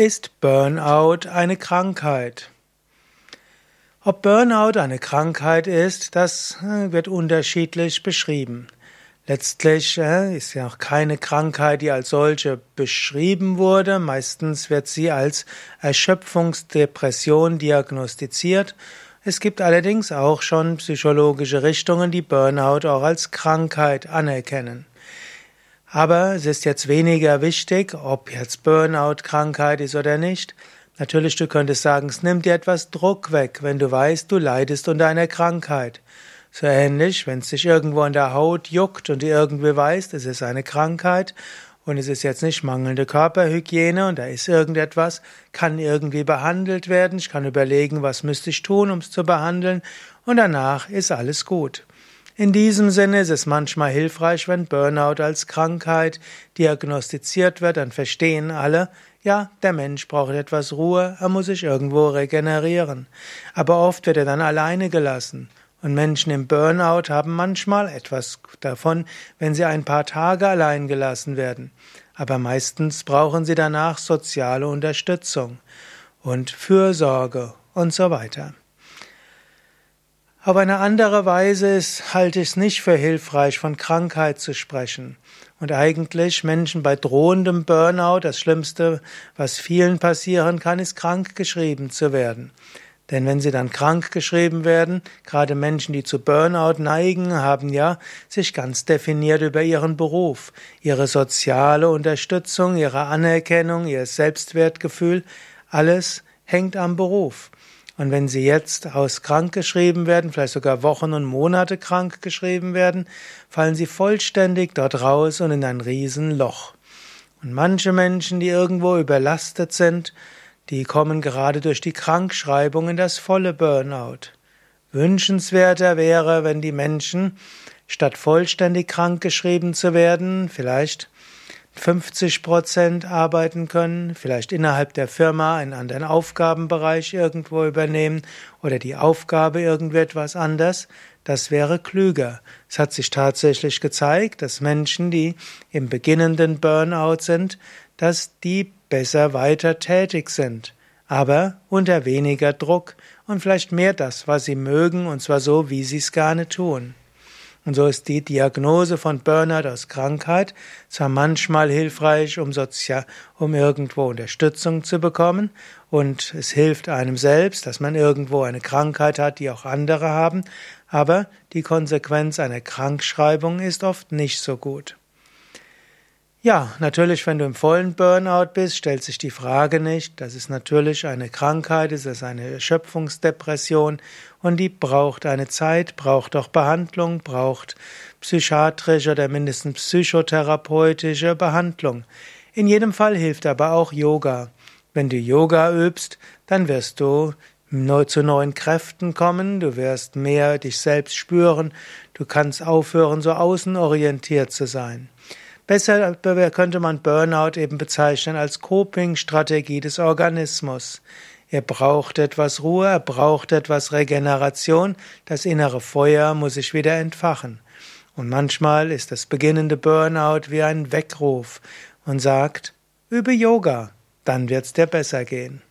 Ist Burnout eine Krankheit? Ob Burnout eine Krankheit ist, das äh, wird unterschiedlich beschrieben. Letztlich äh, ist ja auch keine Krankheit, die als solche beschrieben wurde. Meistens wird sie als Erschöpfungsdepression diagnostiziert. Es gibt allerdings auch schon psychologische Richtungen, die Burnout auch als Krankheit anerkennen. Aber es ist jetzt weniger wichtig, ob jetzt Burnout Krankheit ist oder nicht. Natürlich, du könntest sagen, es nimmt dir etwas Druck weg, wenn du weißt, du leidest unter einer Krankheit. So ähnlich, wenn es dich irgendwo an der Haut juckt und du irgendwie weißt, es ist eine Krankheit und es ist jetzt nicht mangelnde Körperhygiene und da ist irgendetwas, kann irgendwie behandelt werden. Ich kann überlegen, was müsste ich tun, um es zu behandeln und danach ist alles gut. In diesem Sinne ist es manchmal hilfreich, wenn Burnout als Krankheit diagnostiziert wird, dann verstehen alle, ja, der Mensch braucht etwas Ruhe, er muss sich irgendwo regenerieren. Aber oft wird er dann alleine gelassen. Und Menschen im Burnout haben manchmal etwas davon, wenn sie ein paar Tage allein gelassen werden. Aber meistens brauchen sie danach soziale Unterstützung und Fürsorge und so weiter. Auf eine andere Weise ist, halte ich es nicht für hilfreich, von Krankheit zu sprechen. Und eigentlich Menschen bei drohendem Burnout, das Schlimmste, was vielen passieren kann, ist krank geschrieben zu werden. Denn wenn sie dann krank geschrieben werden, gerade Menschen, die zu Burnout neigen, haben ja sich ganz definiert über ihren Beruf, ihre soziale Unterstützung, ihre Anerkennung, ihr Selbstwertgefühl, alles hängt am Beruf. Und wenn sie jetzt aus krank geschrieben werden, vielleicht sogar Wochen und Monate krank geschrieben werden, fallen sie vollständig dort raus und in ein Riesenloch. Und manche Menschen, die irgendwo überlastet sind, die kommen gerade durch die Krankschreibung in das volle Burnout. Wünschenswerter wäre, wenn die Menschen, statt vollständig krank geschrieben zu werden, vielleicht 50 Prozent arbeiten können, vielleicht innerhalb der Firma einen anderen Aufgabenbereich irgendwo übernehmen oder die Aufgabe irgendetwas anders, das wäre klüger. Es hat sich tatsächlich gezeigt, dass Menschen, die im beginnenden Burnout sind, dass die besser weiter tätig sind, aber unter weniger Druck und vielleicht mehr das, was sie mögen, und zwar so, wie sie es gerne tun. Und so ist die Diagnose von Burnout aus Krankheit zwar manchmal hilfreich, um, sozial, um irgendwo Unterstützung zu bekommen, und es hilft einem selbst, dass man irgendwo eine Krankheit hat, die auch andere haben, aber die Konsequenz einer Krankschreibung ist oft nicht so gut. Ja, natürlich, wenn du im vollen Burnout bist, stellt sich die Frage nicht. Das ist natürlich eine Krankheit, es ist eine Erschöpfungsdepression und die braucht eine Zeit, braucht auch Behandlung, braucht psychiatrische oder mindestens psychotherapeutische Behandlung. In jedem Fall hilft aber auch Yoga. Wenn du Yoga übst, dann wirst du zu neuen Kräften kommen, du wirst mehr dich selbst spüren, du kannst aufhören, so außenorientiert zu sein. Besser könnte man Burnout eben bezeichnen als Coping-Strategie des Organismus. Er braucht etwas Ruhe, er braucht etwas Regeneration, das innere Feuer muss sich wieder entfachen. Und manchmal ist das beginnende Burnout wie ein Weckruf und sagt, übe Yoga, dann wird's dir besser gehen.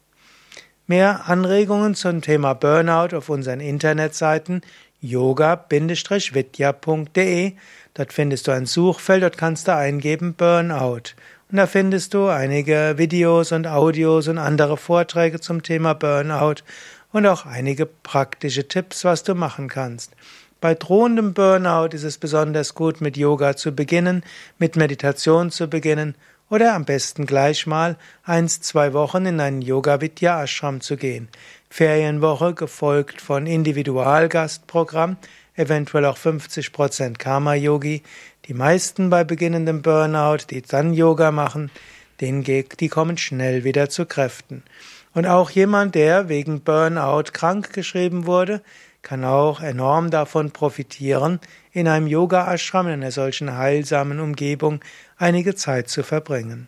Mehr Anregungen zum Thema Burnout auf unseren Internetseiten yoga-vidya.de. Dort findest du ein Suchfeld, dort kannst du eingeben Burnout. Und da findest du einige Videos und Audios und andere Vorträge zum Thema Burnout und auch einige praktische Tipps, was du machen kannst. Bei drohendem Burnout ist es besonders gut, mit Yoga zu beginnen, mit Meditation zu beginnen oder am besten gleich mal eins, zwei Wochen in einen Yoga Vidya Ashram zu gehen. Ferienwoche gefolgt von Individualgastprogramm, eventuell auch 50% Karma Yogi. Die meisten bei beginnendem Burnout, die dann Yoga machen, denen die kommen schnell wieder zu Kräften. Und auch jemand, der wegen Burnout krank geschrieben wurde, kann auch enorm davon profitieren, in einem Yoga-Ashram, in einer solchen heilsamen Umgebung, einige Zeit zu verbringen.